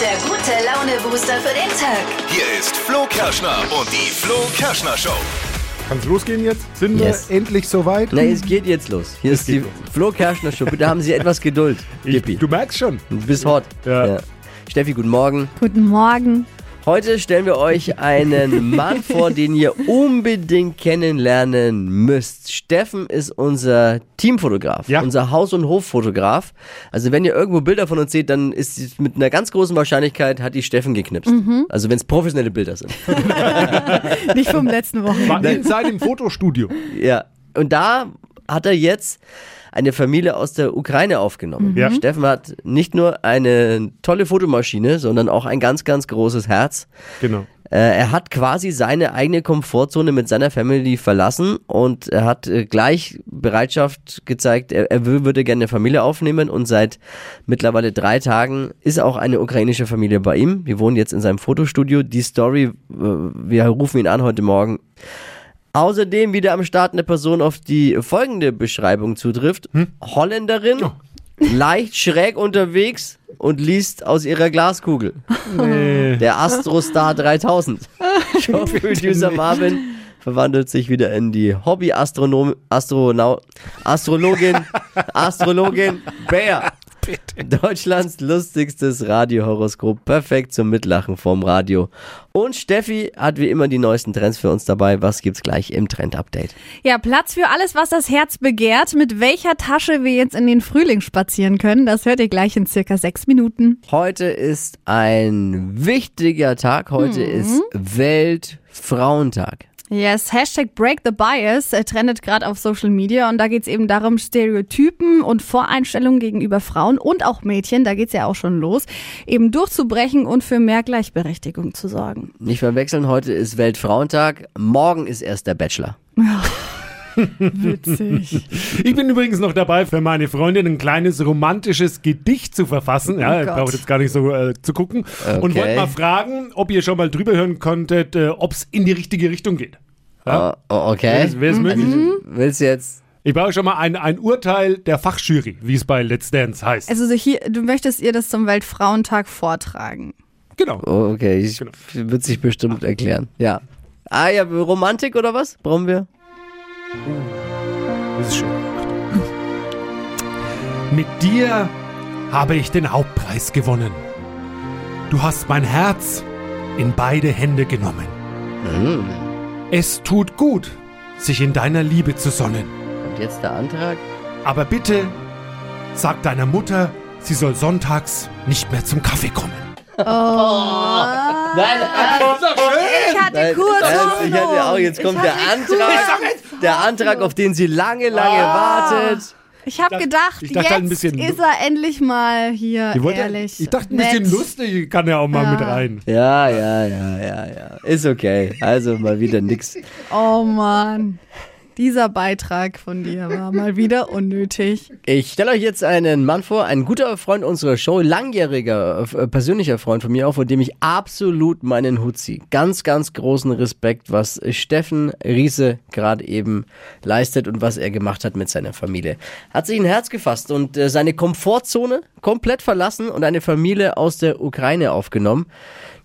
der gute Laune-Booster für den Tag. Hier ist Flo Kerschner und die Flo Kerschner Show. Kann es losgehen jetzt? Sind Yes. wir endlich soweit? Na, es geht jetzt los. Hier ist die los. Flo Kerschner Show. Bitte haben Sie etwas Geduld, Ich, Dippi. du merkst schon. Bis hot. Ja. Steffi, guten Morgen. Guten Morgen. Heute stellen wir euch einen Mann vor, den ihr unbedingt kennenlernen müsst. Steffen ist unser Teamfotograf, Ja. unser Haus- und Hoffotograf. Also wenn ihr irgendwo Bilder von uns seht, dann ist es mit einer ganz großen Wahrscheinlichkeit hat die Steffen geknipst. Also wenn es professionelle Bilder sind. Nicht vom letzten War Wochenende. in seinem Fotostudio. Ja. Und da hat er jetzt eine Familie aus der Ukraine aufgenommen. Ja. Steffen hat nicht nur eine tolle Fotomaschine, sondern auch ein ganz, ganz großes Herz. Genau. Äh, er hat quasi seine eigene Komfortzone mit seiner Family verlassen und er hat äh, gleich Bereitschaft gezeigt, er, er wür- würde gerne eine Familie aufnehmen und seit mittlerweile drei Tagen ist auch eine ukrainische Familie bei ihm. Wir wohnen jetzt in seinem Fotostudio. Die Story, äh, wir rufen ihn an heute Morgen. Außerdem wieder am Start eine Person, auf die folgende Beschreibung zutrifft. Holländerin, leicht schräg unterwegs und liest aus ihrer Glaskugel. Nee. Der Astrostar 3000. Showproducer Marvin verwandelt sich wieder in die Hobby-Astronom, Astronau, Astrologin, Astrologin Bär. Deutschlands lustigstes Radiohoroskop. Perfekt zum Mitlachen vorm Radio. Und Steffi hat wie immer die neuesten Trends für uns dabei. Was gibt's gleich im Trend-Update? Ja, Platz für alles, was das Herz begehrt. Mit welcher Tasche wir jetzt in den Frühling spazieren können, das hört ihr gleich in circa sechs Minuten. Heute ist ein wichtiger Tag. Heute ist Weltfrauentag. Yes, Hashtag Break the Bias äh, trendet gerade auf Social Media und da geht's eben darum, Stereotypen und Voreinstellungen gegenüber Frauen und auch Mädchen, da geht's ja auch schon los, eben durchzubrechen und für mehr Gleichberechtigung zu sorgen. Nicht verwechseln, heute ist Weltfrauentag. Morgen ist erst der Bachelor. Witzig. Ich bin übrigens noch dabei, für meine Freundin ein kleines romantisches Gedicht zu verfassen. Ja, Gott. braucht jetzt gar nicht so äh, zu gucken. Und Okay. wollte mal fragen, ob ihr schon mal drüber hören konntet, äh, ob es in die richtige Richtung geht. Ja? Oh, oh, okay. Wäre es möglich? Willst du jetzt? Ich brauche schon mal ein, ein Urteil der Fachjury, wie es bei Let's Dance heißt. Also so hier, du möchtest ihr das zum Weltfrauentag vortragen. genau. Oh, okay, ich Genau. wird sich bestimmt erklären. Ja. Ah ja, Romantik oder was? Brauchen wir? Das ist schön. Mit dir habe ich den Hauptpreis gewonnen. Du hast mein Herz in beide Hände genommen. Es tut gut, sich in deiner Liebe zu sonnen. Und jetzt der Antrag? Aber bitte sag deiner Mutter, sie soll sonntags nicht mehr zum Kaffee kommen. Nein, Ich hatte nein, kurz nein, Hoffnung. ich hatte auch, jetzt kommt der Antrag. Der Antrag, auf den sie lange, lange wartet. Ich habe gedacht, ich dachte jetzt halt ein bisschen- ist er endlich mal hier Ich, wollte, ehrlich. ich dachte, ein bisschen nett. lustig kann ja auch mal Ja. mit rein. Ja, ja, ja, ja, ja. Ist okay. Also mal wieder nix. Oh Mann. Dieser Beitrag von dir war mal wieder unnötig. Ich stelle euch jetzt einen Mann vor, ein guter Freund unserer Show, langjähriger, äh, persönlicher Freund von mir auch, vor dem ich absolut meinen Hut ziehe. Ganz, ganz großen Respekt, was Steffen Riese gerade eben leistet und was er gemacht hat mit seiner Familie. Hat sich ein Herz gefasst und äh, seine Komfortzone komplett verlassen und eine Familie aus der Ukraine aufgenommen.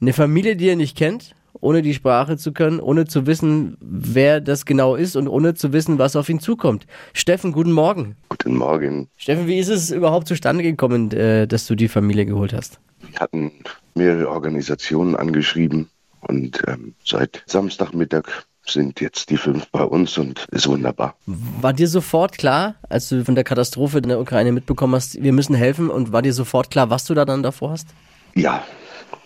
Eine Familie, die er nicht kennt, ohne die Sprache zu können, ohne zu wissen, wer das genau ist und ohne zu wissen, was auf ihn zukommt. Steffen, guten Morgen. Guten Morgen. Steffen, wie ist es überhaupt zustande gekommen, äh, dass du die Familie geholt hast? Wir hatten mehrere Organisationen angeschrieben und ähm, seit Samstagmittag sind jetzt die fünf bei uns und ist wunderbar. War dir sofort klar, als du von der Katastrophe in der Ukraine mitbekommen hast, wir müssen helfen und war dir sofort klar, was du da dann davor hast? Ja,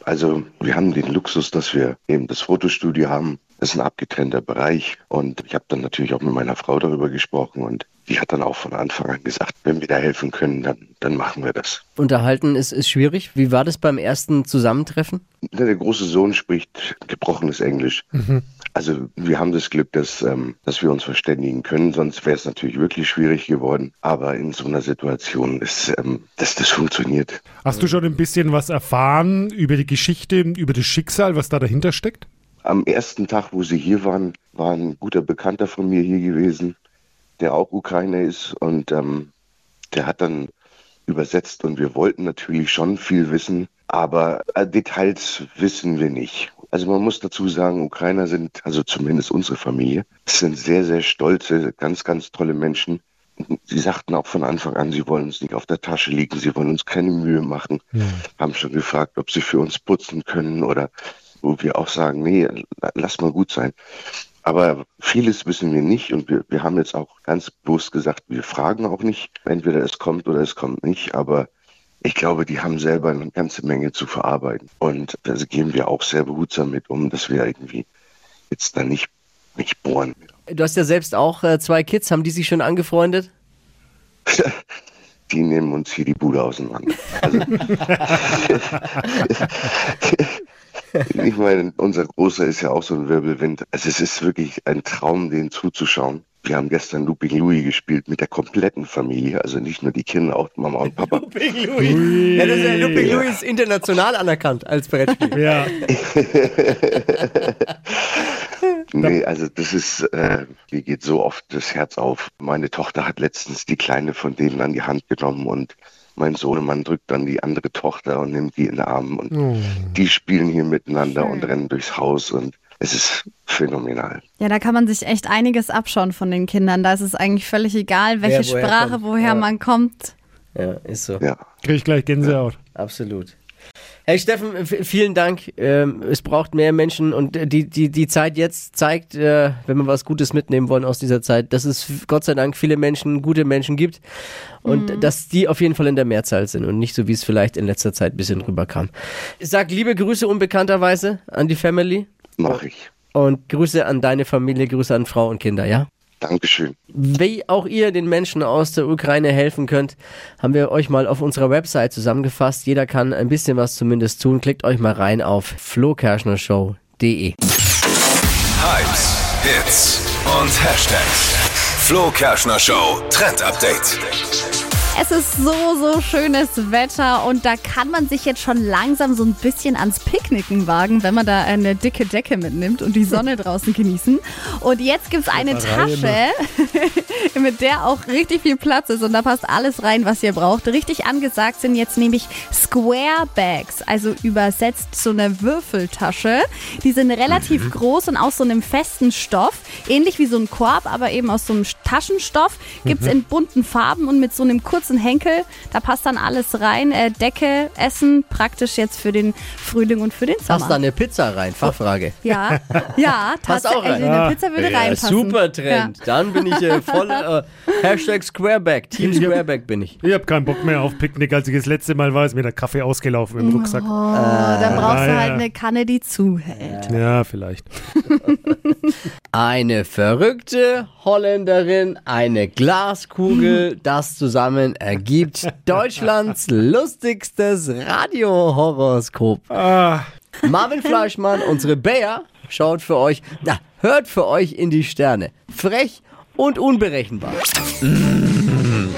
also wir haben den Luxus, dass wir eben das Fotostudio haben. Das ist ein abgetrennter Bereich und ich habe dann natürlich auch mit meiner Frau darüber gesprochen und die hat dann auch von Anfang an gesagt, wenn wir da helfen können, dann, dann machen wir das. Unterhalten ist, ist schwierig. Wie war das beim ersten Zusammentreffen? Der große Sohn spricht gebrochenes Englisch. Also wir haben das Glück, dass, ähm, dass wir uns verständigen können, sonst wäre es natürlich wirklich schwierig geworden. Aber in so einer Situation ist, ähm, dass das funktioniert. Hast du schon ein bisschen was erfahren über die Geschichte, über das Schicksal, was da dahinter steckt? Am ersten Tag, wo sie hier waren, war ein guter Bekannter von mir hier gewesen, der auch Ukrainer ist und ähm, der hat dann übersetzt und wir wollten natürlich schon viel wissen, Aber äh, Details wissen wir nicht. Also man muss dazu sagen, Ukrainer sind, also zumindest unsere Familie, sind sehr, sehr stolze, ganz, ganz tolle Menschen. Sie sagten auch von Anfang an, sie wollen uns nicht auf der Tasche liegen, sie wollen uns keine Mühe machen, haben schon gefragt, ob sie für uns putzen können oder wo wir auch sagen, nee, lass mal gut sein. Aber vieles wissen wir nicht und wir, wir haben jetzt auch ganz bewusst gesagt, wir fragen auch nicht. Entweder es kommt oder es kommt nicht, aber ich glaube, die haben selber eine ganze Menge zu verarbeiten. Und da gehen wir auch sehr behutsam mit um, dass wir irgendwie jetzt da nicht, nicht bohren. Du hast ja selbst auch äh, zwei Kids. Haben die sich schon angefreundet? Die nehmen uns hier die Bude auseinander. Also, ich meine, unser Großer ist ja auch so ein Wirbelwind. Also es ist wirklich ein Traum, den zuzuschauen. Wir haben gestern Looping Louis gespielt mit der kompletten Familie, also nicht nur die Kinder, auch Mama und Papa. Looping Louis. Ja, das ist ja, Looping Louis ist international anerkannt als Brettspiel. Ja. Nee, also das ist, äh, mir geht so oft das Herz auf. Meine Tochter hat letztens die Kleine von denen an die Hand genommen und mein Sohnemann drückt dann die andere Tochter und nimmt die in den Arm und die spielen hier miteinander und rennen durchs Haus und es ist phänomenal. Ja, da kann man sich echt einiges abschauen von den Kindern. Da ist es eigentlich völlig egal, welche Wer woher Sprache, kommt. woher Ja. man kommt. Ja, ist so. Ja. Krieg ich gleich Gänsehaut. Absolut. Hey Steffen, vielen Dank. Ähm, es braucht mehr Menschen und die, die, die Zeit jetzt zeigt, äh, wenn wir was Gutes mitnehmen wollen aus dieser Zeit, dass es Gott sei Dank viele Menschen, gute Menschen gibt und dass die auf jeden Fall in der Mehrzahl sind und nicht so, wie es vielleicht in letzter Zeit ein bisschen rüberkam. Ich sag liebe Grüße unbekannterweise an die Family Mach ich. und Grüße an deine Familie, Grüße an Frau und Kinder, ja? Dankeschön. Wie auch ihr den Menschen aus der Ukraine helfen könnt, haben wir euch mal auf unserer Website zusammengefasst. Jeder kann ein bisschen was zumindest tun. Klickt euch mal rein auf flokerschnershow.de. Hypes, Hits und Hashtags. Flo Kerschner Show Trend Update. Es ist so, so schönes Wetter und da kann man sich jetzt schon langsam so ein bisschen ans Picknicken wagen, wenn man da eine dicke Decke mitnimmt und die Sonne draußen genießen. Und jetzt gibt's eine Tasche, mit der auch richtig viel Platz ist und da passt alles rein, was ihr braucht. Richtig angesagt sind jetzt nämlich Square Bags, also übersetzt so eine Würfeltasche. Die sind relativ groß und aus so einem festen Stoff, ähnlich wie so ein Korb, aber eben aus so einem Taschenstoff. Gibt's in bunten Farben und mit so einem kurzen Henkel. Da passt dann alles rein. Äh, Decke, Essen, praktisch jetzt für den Frühling und für den Sommer. Passt da eine Pizza rein? Fachfrage. Ja, ja, Passt auch tatsächlich. rein. Eine Pizza würde Ja, reinpassen. super Trend. Dann bin ich äh, voll äh, Hashtag Squareback. Team Squareback bin ich. Ich hab keinen Bock mehr auf Picknick. Als ich das letzte Mal war, ist mir der Kaffee ausgelaufen im Rucksack. Oh, dann brauchst du ja, halt ja. eine Kanne, die zuhält. Ja, vielleicht. Eine verrückte Holländerin, eine Glaskugel, das zusammen ergibt Deutschlands lustigstes Radiohoroskop. Ah, Marvin Fleischmann, unsere Bär, schaut für euch, na, hört für euch in die Sterne. Frech und unberechenbar.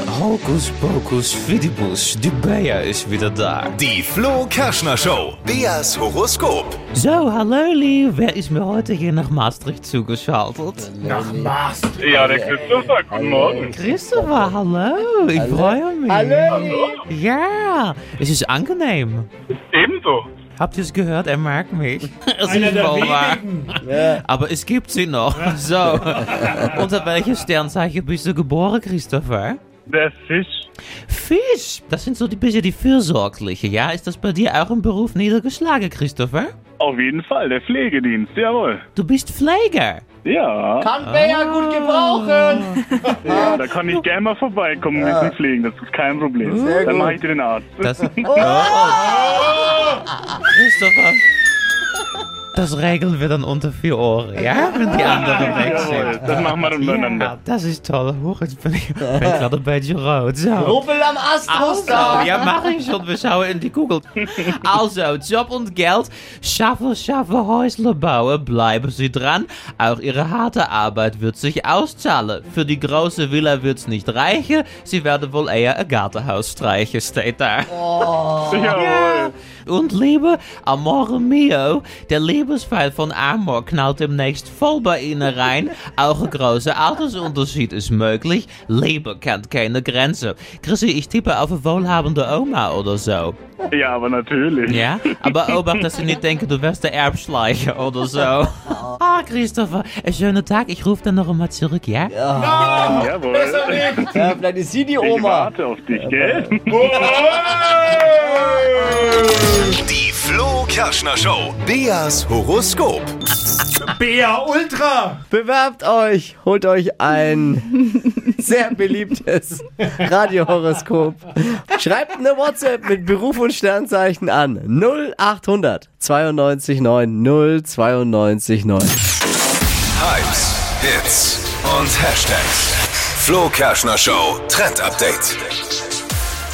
Hokus pokus fidibus, die Bea ist wieder da. Die Flo Kerschner Show. Beas Horoskop. So, hallo lieb, wer ist mir heute hier nach Maastricht zugeschaltet? Ja, der Christopher, guten Morgen. Christopher, hallo, ich freue mich. Hallo. Ja, es ist angenehm. Ebenso. Habt ihr es gehört? Er mag mich. Es ist wohl wahr. Aber es gibt sie noch. So, unter welches Sternzeichen bist du geboren, Christopher? Der Fisch. Fisch, das sind so die bisschen die Fürsorgliche, ja? Ist das bei dir auch im Beruf niedergeschlagen, Christopher? Auf jeden Fall, der Pflegedienst, jawohl. Du bist Pfleger. Ja, Kann Bär gut gebrauchen. ja da kann ich gerne mal vorbeikommen mit dem Pflegen, das ist kein Problem. Sehr Dann gut. mache ich dir den Arzt. Das. Christopher. Das regeln wir dann unter vier Ohren, ja? Wenn die anderen weg Jawohl, sind. das machen wir dann Ja, untereinander. das ist toll. Huch, jetzt bin ich, ben ich gerade een beetje rood. Zo. Ruppel am Astrostar. ja, mach ich schon. Wir schauen in die Kugel. Also, Job und Geld. Schaffen, schaffen, Häusle bauen. Bleiben Sie dran. Auch Ihre harte Arbeit wird sich auszahlen. Für die große Villa wird's nicht reichen. Sie werden wohl eher ein Gartenhaus streichen, steht da. Jawohl. Und Liebe, Amore mio, der Liebesfall von Amor knallt demnächst voll bei Ihnen rein. Auch ein großer Altersunterschied ist möglich. Liebe kennt keine Grenze. Chrissy, ich tippe auf eine wohlhabende Oma oder so. Ja, aber natürlich. Ja? Aber obacht, dass Sie nicht denken, du wärst der Erbschleicher oder so. Ah, Christopher, einen schönen Tag. Ich rufe dann noch einmal zurück, ja? Jawohl. Ja, vielleicht ist sie die Ich Oma. warte auf dich, gell? Die Flo Kerschner Show. Beas Horoskop. Bea Ultra! Bewerbt euch, holt euch ein sehr beliebtes Radiohoroskop. Schreibt eine WhatsApp mit Beruf und Sternzeichen an 0800 92 9 092 9. Hypes, Hits und Hashtags. Flo Kerschner Show Trend Update.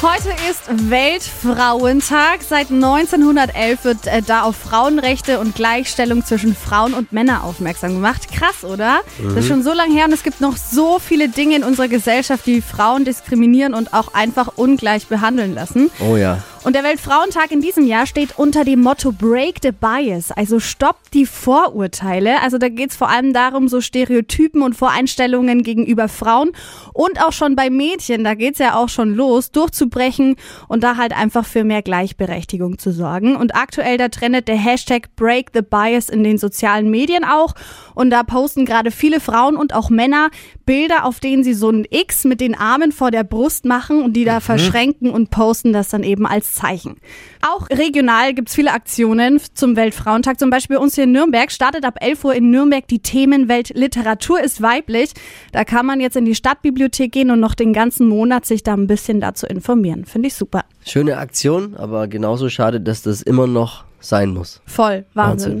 Heute ist Weltfrauentag. Seit 1911 wird äh, da auf Frauenrechte und Gleichstellung zwischen Frauen und Männern aufmerksam gemacht. Krass, oder? Das ist schon so lange her und es gibt noch so viele Dinge in unserer Gesellschaft, die Frauen diskriminieren und auch einfach ungleich behandeln lassen. Oh ja. Und der Weltfrauentag in diesem Jahr steht unter dem Motto Break the Bias, also stoppt die Vorurteile. Also da geht es vor allem darum, so Stereotypen und Voreinstellungen gegenüber Frauen und auch schon bei Mädchen, da geht es ja auch schon los, durchzubrechen und da halt einfach für mehr Gleichberechtigung zu sorgen. Und aktuell da trendet der Hashtag Break the Bias in den sozialen Medien auch. Und da posten gerade viele Frauen und auch Männer Bilder, auf denen sie so ein X mit den Armen vor der Brust machen und die da verschränken und posten das dann eben als Zeichen. Auch regional gibt's viele Aktionen zum Weltfrauentag. Zum Beispiel bei uns hier in Nürnberg startet ab 11 Uhr in Nürnberg die Themenwelt Literatur ist weiblich. Da kann man jetzt in die Stadtbibliothek gehen und noch den ganzen Monat sich da ein bisschen dazu informieren. Finde ich super. Schöne Aktion, aber genauso schade, dass das immer noch sein muss. Voll. Wahnsinn.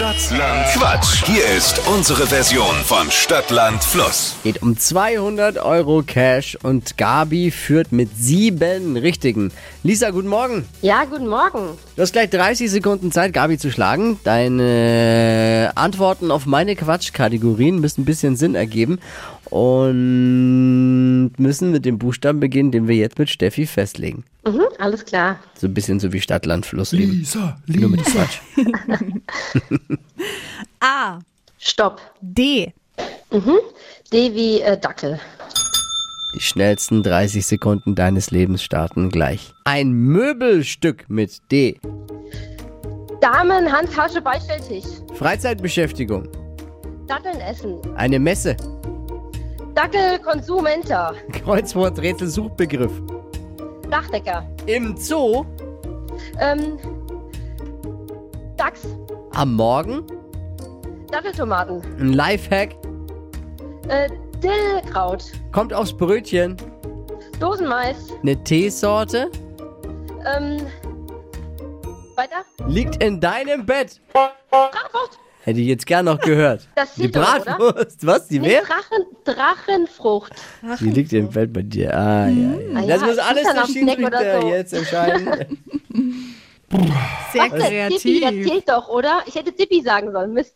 Stadtland Quatsch. Hier ist unsere Version von Stadtland Fluss. Geht um 200 Euro Cash und Gabi führt mit sieben Richtigen. Lisa, guten Morgen. Ja, guten Morgen. Du hast gleich 30 Sekunden Zeit, Gabi zu schlagen. Deine Antworten auf meine Quatschkategorien müssen ein bisschen Sinn ergeben und müssen mit dem Buchstaben beginnen, den wir jetzt mit Steffi festlegen. Mhm, alles klar. So ein bisschen so wie Stadt, Land, Fluss eben. Lisa, Nur mit Lisa. Quatsch. A. Stopp. D. D wie äh, Dackel. Die schnellsten 30 Sekunden deines Lebens starten gleich. Ein Möbelstück mit D. Damen, Handtasche, Beistelltisch. Freizeitbeschäftigung. Datteln essen. Eine Messe. Dackel, Konsumenter. Kreuzwort, Rätsel, Suchbegriff. Dachdecker. Im Zoo. Ähm, Dachs. Am Morgen. Datteltomaten. Ein Lifehack. Äh, Dillkraut. Kommt aufs Brötchen. Dosenmais. Eine Teesorte. Ähm, weiter. Liegt in deinem Bett. Drachenfrucht. Hätte ich jetzt gern noch gehört. Das Die doch, oder? Bratwurst. Was? Die Nee, wer? Drachen, Drachenfrucht. Die liegt im Bett bei dir. Ah, ja, ja. Ah, Das ja, muss ich alles der Schiedsrichter so. jetzt entscheiden. Sehr Tippi, das zählt doch, oder? Ich hätte Tippi sagen sollen. Mist.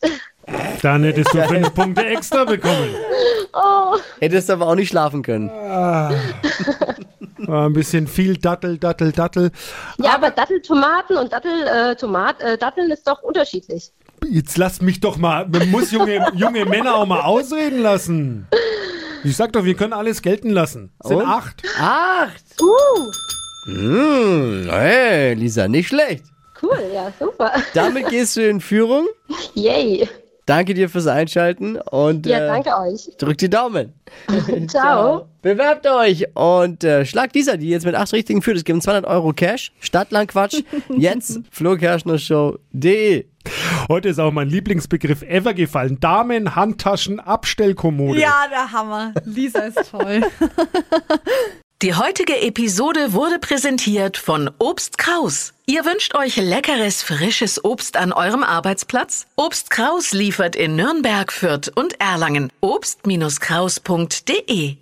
Dann hättest du fünf Punkte extra bekommen. Oh, Hättest aber auch nicht schlafen können. War ein bisschen viel Dattel, Dattel, Dattel. ja, aber Datteltomaten und Dattel, äh, Tomat, äh, Datteln ist doch unterschiedlich. Jetzt lass mich doch mal. Man muss junge, junge Männer auch mal ausreden lassen. Ich sag doch, wir können alles gelten lassen. Es sind Und? acht. Acht. Uh, Hm, hey, Lisa, nicht schlecht. cool, ja, super. Damit gehst du in Führung. Yay. Danke dir fürs Einschalten und Ja, äh, danke euch. drückt die Daumen. Ciao. Bewerbt euch und äh, schlagt Lisa, die jetzt mit acht Richtigen führt. Es gibt 200 Euro Cash. Stadtlandquatsch. Jetzt flokerschnershow.de. Heute ist auch mein Lieblingsbegriff ever gefallen. Damen, Handtaschen, Abstellkommode. Ja, der Hammer. Lisa ist toll. Die heutige Episode wurde präsentiert von Obst Kraus. Ihr wünscht euch leckeres, frisches Obst an eurem Arbeitsplatz? Obst Kraus liefert in Nürnberg, Fürth und Erlangen. Obst-Kraus.de